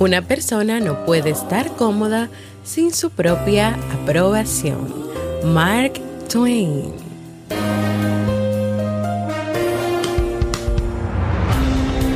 Una persona no puede estar cómoda sin su propia aprobación. Mark Twain.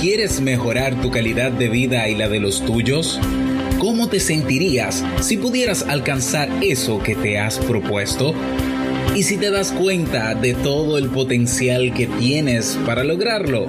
¿Quieres mejorar tu calidad de vida y la de los tuyos? ¿Cómo te sentirías si pudieras alcanzar eso que te has propuesto? ¿Y si te das cuenta de todo el potencial que tienes para lograrlo?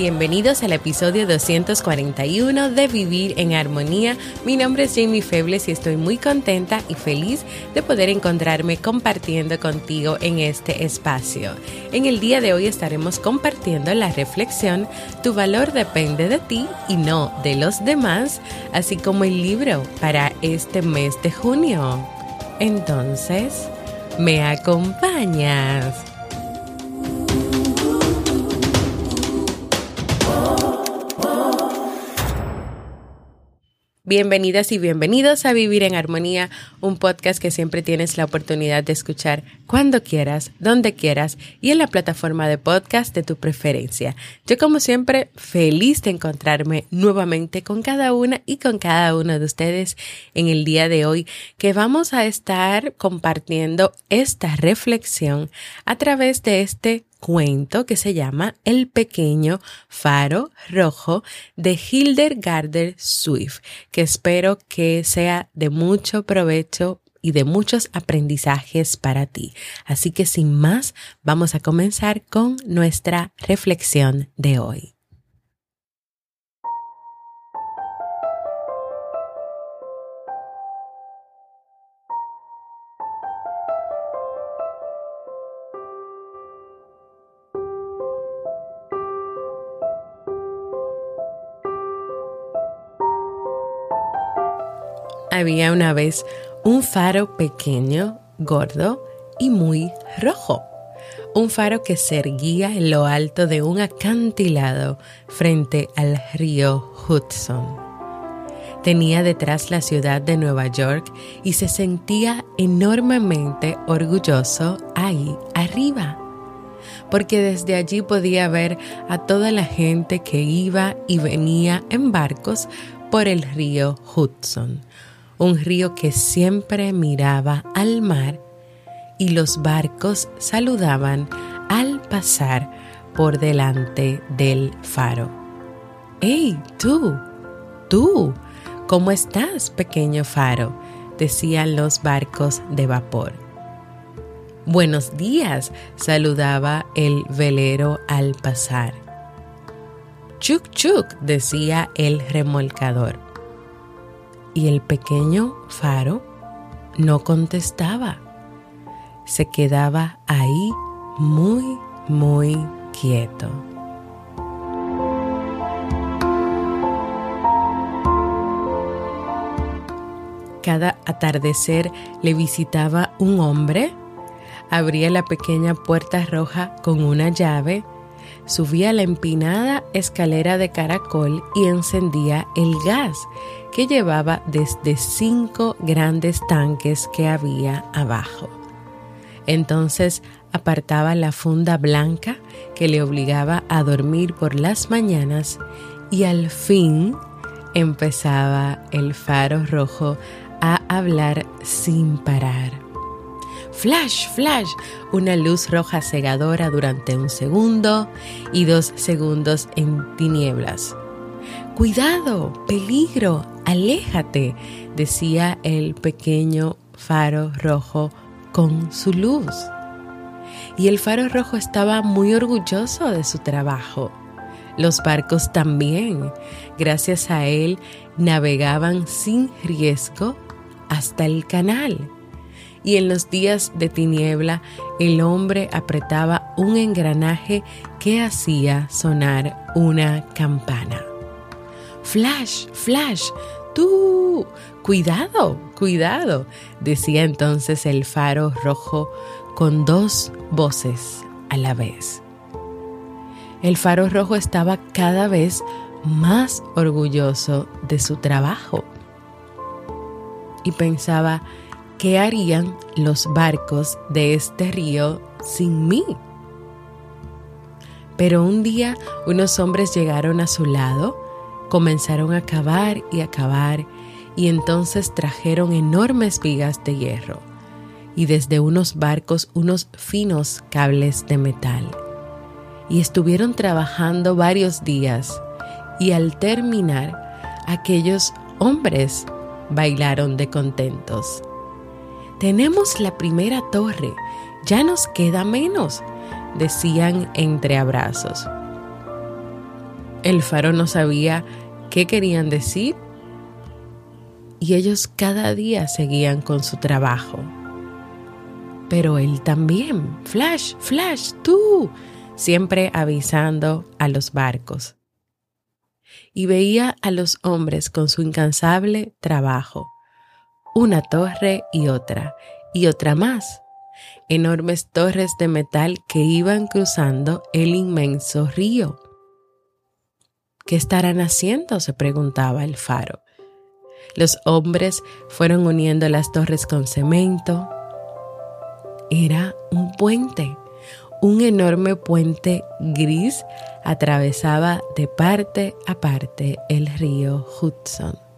Bienvenidos al episodio 241 de Vivir en Armonía. Mi nombre es Jamie Febles y estoy muy contenta y feliz de poder encontrarme compartiendo contigo en este espacio. En el día de hoy estaremos compartiendo la reflexión Tu valor depende de ti y no de los demás, así como el libro para este mes de junio. Entonces, ¿me acompañas? Bienvenidas y bienvenidos a Vivir en Armonía, un podcast que siempre tienes la oportunidad de escuchar cuando quieras, donde quieras y en la plataforma de podcast de tu preferencia. Yo como siempre feliz de encontrarme nuevamente con cada una y con cada uno de ustedes en el día de hoy que vamos a estar compartiendo esta reflexión a través de este cuento que se llama El pequeño faro rojo de Hildegarder Swift, que espero que sea de mucho provecho y de muchos aprendizajes para ti. Así que sin más, vamos a comenzar con nuestra reflexión de hoy. Había una vez un faro pequeño, gordo y muy rojo. Un faro que se erguía en lo alto de un acantilado frente al río Hudson. Tenía detrás la ciudad de Nueva York y se sentía enormemente orgulloso ahí arriba, porque desde allí podía ver a toda la gente que iba y venía en barcos por el río Hudson, un río que siempre miraba al mar y los barcos saludaban al pasar por delante del faro. ¡Hey, tú! ¡Tú! ¿Cómo estás, pequeño faro? decían los barcos de vapor. Buenos días, saludaba el velero al pasar. Chuk chuk, decía el remolcador y el pequeño faro no contestaba. Se quedaba ahí muy, muy quieto. Cada atardecer le visitaba un hombre, abría la pequeña puerta roja con una llave, subía la empinada escalera de caracol y encendía el gas que llevaba desde cinco grandes tanques que había abajo. Entonces apartaba la funda blanca que le obligaba a dormir por las mañanas y al fin empezaba el faro rojo a hablar sin parar. Flash, flash, una luz roja cegadora durante un segundo y dos segundos en tinieblas. Cuidado, peligro, aléjate, decía el pequeño faro rojo con su luz. Y el faro rojo estaba muy orgulloso de su trabajo. Los barcos también. Gracias a él navegaban sin riesgo hasta el canal. Y en los días de tiniebla el hombre apretaba un engranaje que hacía sonar una campana. Flash, flash, tú, cuidado, cuidado, decía entonces el faro rojo con dos voces a la vez. El faro rojo estaba cada vez más orgulloso de su trabajo y pensaba, ¿qué harían los barcos de este río sin mí? Pero un día unos hombres llegaron a su lado, comenzaron a cavar y a cavar, y entonces trajeron enormes vigas de hierro, y desde unos barcos unos finos cables de metal y estuvieron trabajando varios días y al terminar aquellos hombres bailaron de contentos. Tenemos la primera torre, ya nos queda menos, decían entre abrazos. El faro no sabía qué querían decir y ellos cada día seguían con su trabajo. Pero él también, Flash, Flash, tú, siempre avisando a los barcos. Y veía a los hombres con su incansable trabajo, una torre y otra, y otra más, enormes torres de metal que iban cruzando el inmenso río. ¿Qué estarán haciendo? se preguntaba el faro. Los hombres fueron uniendo las torres con cemento. Era un puente un enorme puente gris atravesaba de parte a parte el río Hudson.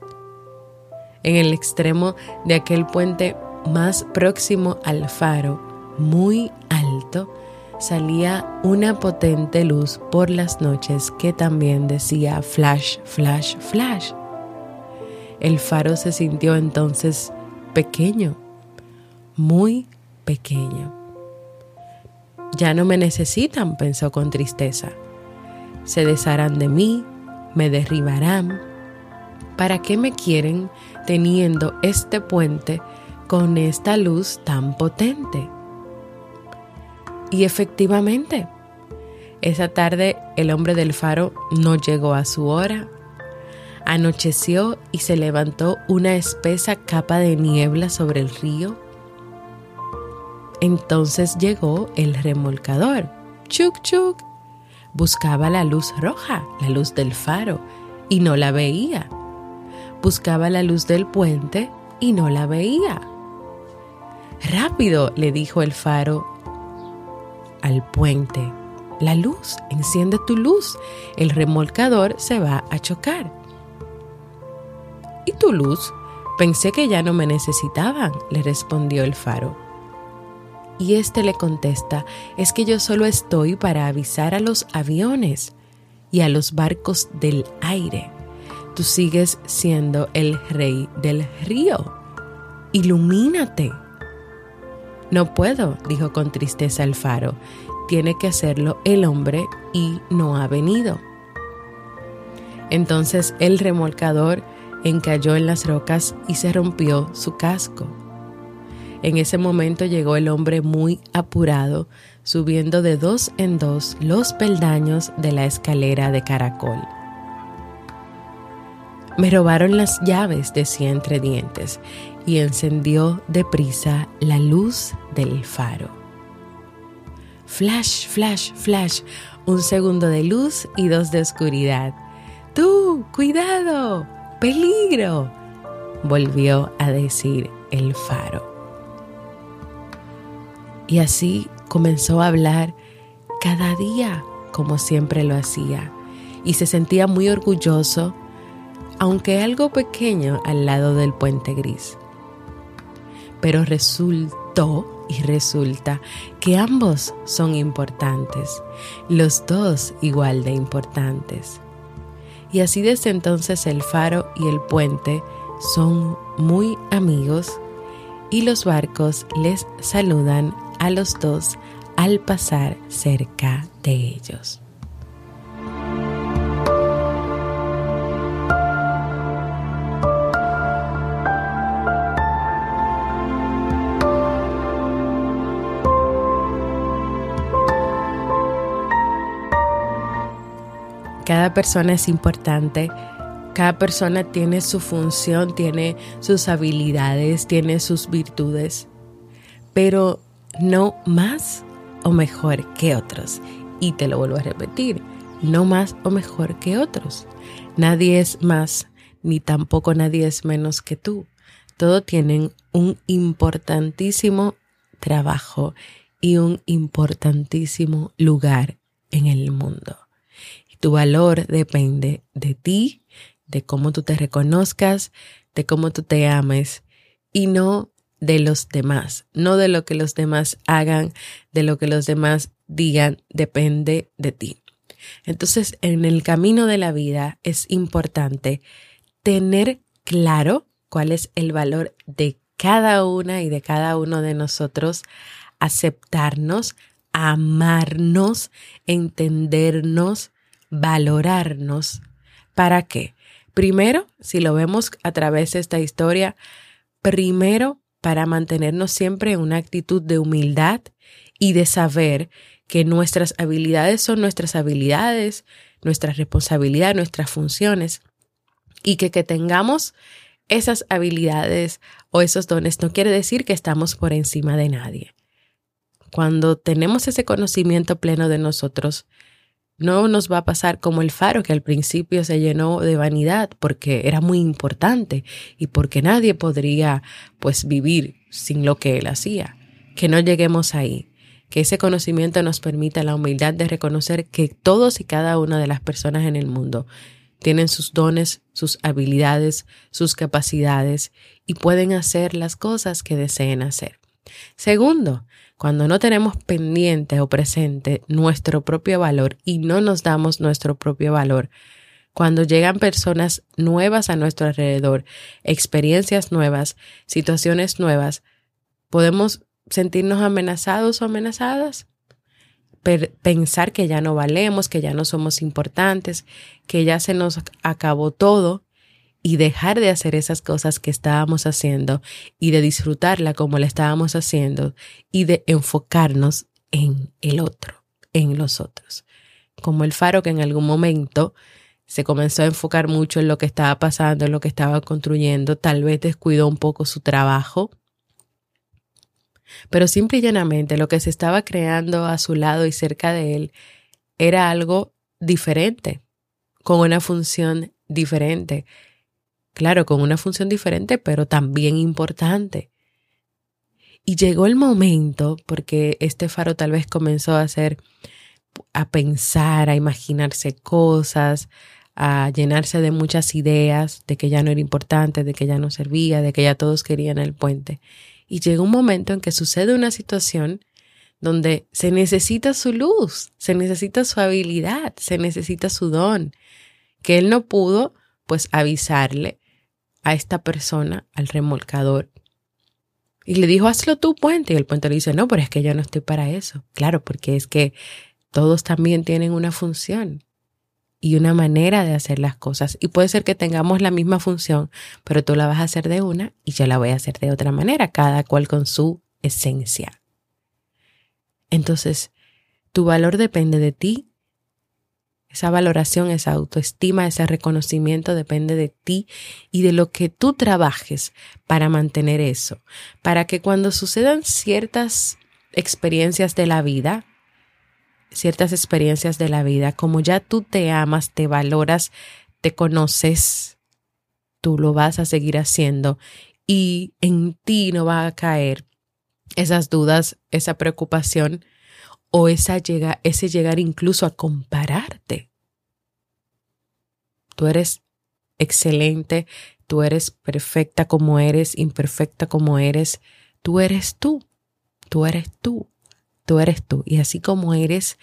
En el extremo de aquel puente más próximo al faro, muy alto, salía una potente luz por las noches que también decía flash, flash, flash. El faro se sintió entonces pequeño, muy pequeño. Ya no me necesitan, pensó con tristeza. Se desharán de mí, me derribarán. ¿Para qué me quieren teniendo este puente con esta luz tan potente? Y efectivamente, esa tarde el hombre del faro no llegó a su hora. Anocheció y se levantó una espesa capa de niebla sobre el río entonces llegó el remolcador. Chuk chuk. Buscaba la luz roja, la luz del faro, y no la veía. Buscaba la luz del puente y no la veía. Rápido, le dijo el faro al puente. La luz, enciende tu luz. El remolcador se va a chocar. ¿Y tu luz? Pensé que ya no me necesitaban, le respondió el faro. Y éste le contesta, es que yo solo estoy para avisar a los aviones y a los barcos del aire. Tú sigues siendo el rey del río. Ilumínate. No puedo, dijo con tristeza el faro. Tiene que hacerlo el hombre y no ha venido. Entonces el remolcador encalló en las rocas y se rompió su casco. En ese momento llegó el hombre muy apurado, subiendo de dos en dos los peldaños de la escalera de caracol. Me robaron las llaves, decía entre dientes, y encendió deprisa la luz del faro. Flash, flash, flash, un segundo de luz y dos de oscuridad. ¡Tú, cuidado! ¡Peligro! volvió a decir el faro. Y así comenzó a hablar cada día como siempre lo hacía y se sentía muy orgulloso, aunque algo pequeño al lado del puente gris. Pero resultó y resulta que ambos son importantes, los dos igual de importantes. Y así desde entonces el faro y el puente son muy amigos y los barcos les saludan a los dos al pasar cerca de ellos. Cada persona es importante, cada persona tiene su función, tiene sus habilidades, tiene sus virtudes, pero no más o mejor que otros. Y te lo vuelvo a repetir, no más o mejor que otros. Nadie es más, ni tampoco nadie es menos que tú. Todos tienen un importantísimo trabajo y un importantísimo lugar en el mundo. Tu valor depende de ti, de cómo tú te reconozcas, de cómo tú te ames y no de los demás, no de lo que los demás hagan, de lo que los demás digan, depende de ti. Entonces, en el camino de la vida es importante tener claro cuál es el valor de cada una y de cada uno de nosotros, aceptarnos, amarnos, entendernos, valorarnos. ¿Para qué? Primero, si lo vemos a través de esta historia, primero para mantenernos siempre en una actitud de humildad y de saber que nuestras habilidades son nuestras habilidades, nuestra responsabilidad, nuestras funciones y que que tengamos esas habilidades o esos dones no quiere decir que estamos por encima de nadie. Cuando tenemos ese conocimiento pleno de nosotros, no nos va a pasar como el faro que al principio se llenó de vanidad porque era muy importante y porque nadie podría pues vivir sin lo que él hacía. Que no lleguemos ahí, que ese conocimiento nos permita la humildad de reconocer que todos y cada una de las personas en el mundo tienen sus dones, sus habilidades, sus capacidades y pueden hacer las cosas que deseen hacer. Segundo, cuando no tenemos pendiente o presente nuestro propio valor y no nos damos nuestro propio valor, cuando llegan personas nuevas a nuestro alrededor, experiencias nuevas, situaciones nuevas, podemos sentirnos amenazados o amenazadas, pensar que ya no valemos, que ya no somos importantes, que ya se nos acabó todo y dejar de hacer esas cosas que estábamos haciendo y de disfrutarla como la estábamos haciendo y de enfocarnos en el otro, en los otros. Como el faro que en algún momento se comenzó a enfocar mucho en lo que estaba pasando, en lo que estaba construyendo, tal vez descuidó un poco su trabajo, pero simple y llanamente lo que se estaba creando a su lado y cerca de él era algo diferente, con una función diferente, Claro, con una función diferente, pero también importante. Y llegó el momento, porque este faro tal vez comenzó a hacer, a pensar, a imaginarse cosas, a llenarse de muchas ideas de que ya no era importante, de que ya no servía, de que ya todos querían el puente. Y llegó un momento en que sucede una situación donde se necesita su luz, se necesita su habilidad, se necesita su don, que él no pudo pues avisarle a esta persona, al remolcador, y le dijo, hazlo tú, puente. Y el puente le dice, no, pero es que yo no estoy para eso. Claro, porque es que todos también tienen una función y una manera de hacer las cosas. Y puede ser que tengamos la misma función, pero tú la vas a hacer de una y yo la voy a hacer de otra manera, cada cual con su esencia. Entonces, tu valor depende de ti esa valoración, esa autoestima, ese reconocimiento depende de ti y de lo que tú trabajes para mantener eso. Para que cuando sucedan ciertas experiencias de la vida, ciertas experiencias de la vida, como ya tú te amas, te valoras, te conoces, tú lo vas a seguir haciendo y en ti no va a caer esas dudas, esa preocupación o esa ese llegar incluso a compararte. Tú eres excelente, tú eres perfecta como eres, imperfecta como eres, tú eres tú, tú eres tú, tú eres tú. Y así como eres,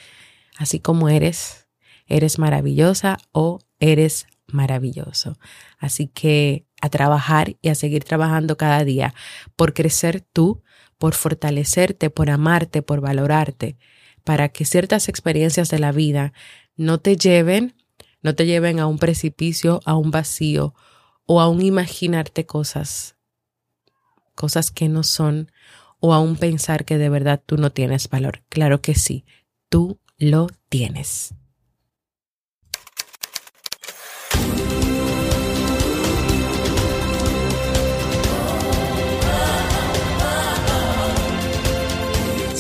así como eres, eres maravillosa o eres maravilloso. Así que a trabajar y a seguir trabajando cada día por crecer tú, por fortalecerte, por amarte, por valorarte, para que ciertas experiencias de la vida no te lleven, no te lleven a un precipicio, a un vacío o a un imaginarte cosas, cosas que no son, o a un pensar que de verdad tú no tienes valor. Claro que sí, tú lo tienes.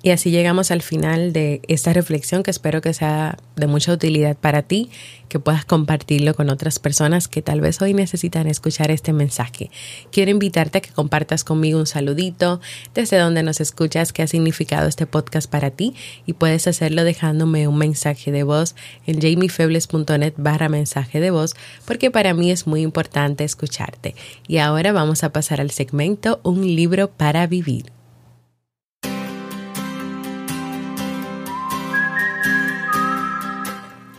Y así llegamos al final de esta reflexión que espero que sea de mucha utilidad para ti, que puedas compartirlo con otras personas que tal vez hoy necesitan escuchar este mensaje. Quiero invitarte a que compartas conmigo un saludito desde donde nos escuchas, qué ha significado este podcast para ti y puedes hacerlo dejándome un mensaje de voz en jamiefebles.net barra mensaje de voz porque para mí es muy importante escucharte. Y ahora vamos a pasar al segmento Un libro para vivir.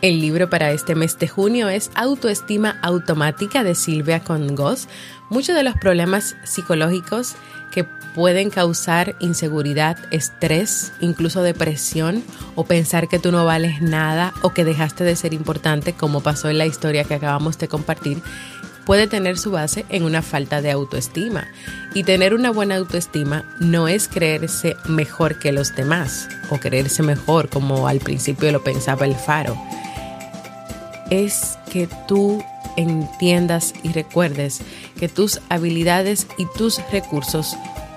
El libro para este mes de junio es Autoestima Automática de Silvia Congos. Muchos de los problemas psicológicos que pueden causar inseguridad, estrés, incluso depresión o pensar que tú no vales nada o que dejaste de ser importante como pasó en la historia que acabamos de compartir, puede tener su base en una falta de autoestima. Y tener una buena autoestima no es creerse mejor que los demás o creerse mejor como al principio lo pensaba el faro es que tú entiendas y recuerdes que tus habilidades y tus recursos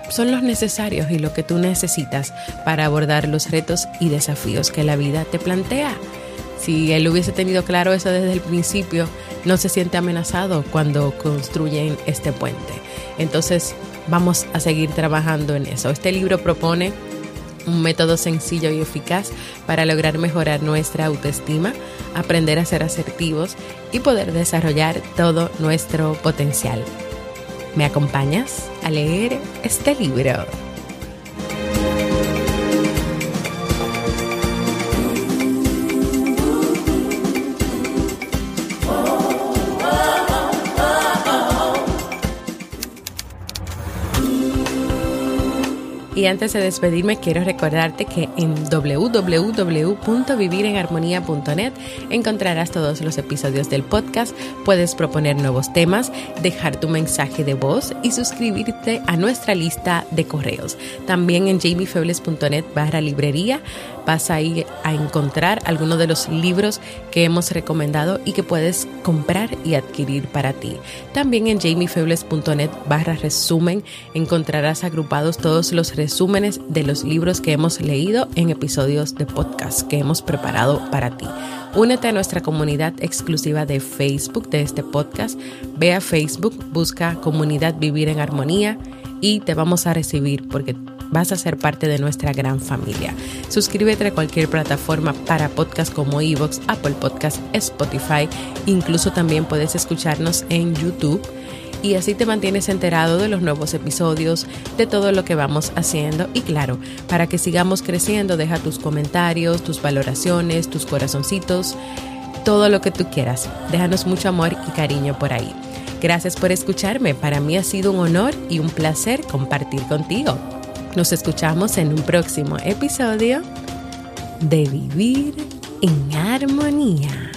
son los necesarios y lo que tú necesitas para abordar los retos y desafíos que la vida te plantea. Si él hubiese tenido claro eso desde el principio, no se siente amenazado cuando construyen este puente. Entonces, vamos a seguir trabajando en eso. Este libro propone un método sencillo y eficaz para lograr mejorar nuestra autoestima, aprender a ser asertivos y poder desarrollar todo nuestro potencial. ¿Me acompañas a leer este libro? Y antes de despedirme, quiero recordarte que en www.vivirenharmonía.net encontrarás todos los episodios del podcast, puedes proponer nuevos temas, dejar tu mensaje de voz y suscribirte a nuestra lista de correos. También en jamiefebles.net barra librería vas a ir a encontrar algunos de los libros que hemos recomendado y que puedes comprar y adquirir para ti. También en jamiefebles.net barra resumen encontrarás agrupados todos los resúmenes resúmenes de los libros que hemos leído en episodios de podcast que hemos preparado para ti. Únete a nuestra comunidad exclusiva de Facebook de este podcast. Ve a Facebook, busca Comunidad Vivir en Armonía y te vamos a recibir porque vas a ser parte de nuestra gran familia. Suscríbete a cualquier plataforma para podcast como Evox, Apple Podcast, Spotify. Incluso también puedes escucharnos en YouTube y así te mantienes enterado de los nuevos episodios, de todo lo que vamos haciendo y claro, para que sigamos creciendo, deja tus comentarios, tus valoraciones, tus corazoncitos, todo lo que tú quieras. Déjanos mucho amor y cariño por ahí. Gracias por escucharme, para mí ha sido un honor y un placer compartir contigo. Nos escuchamos en un próximo episodio de Vivir en Armonía.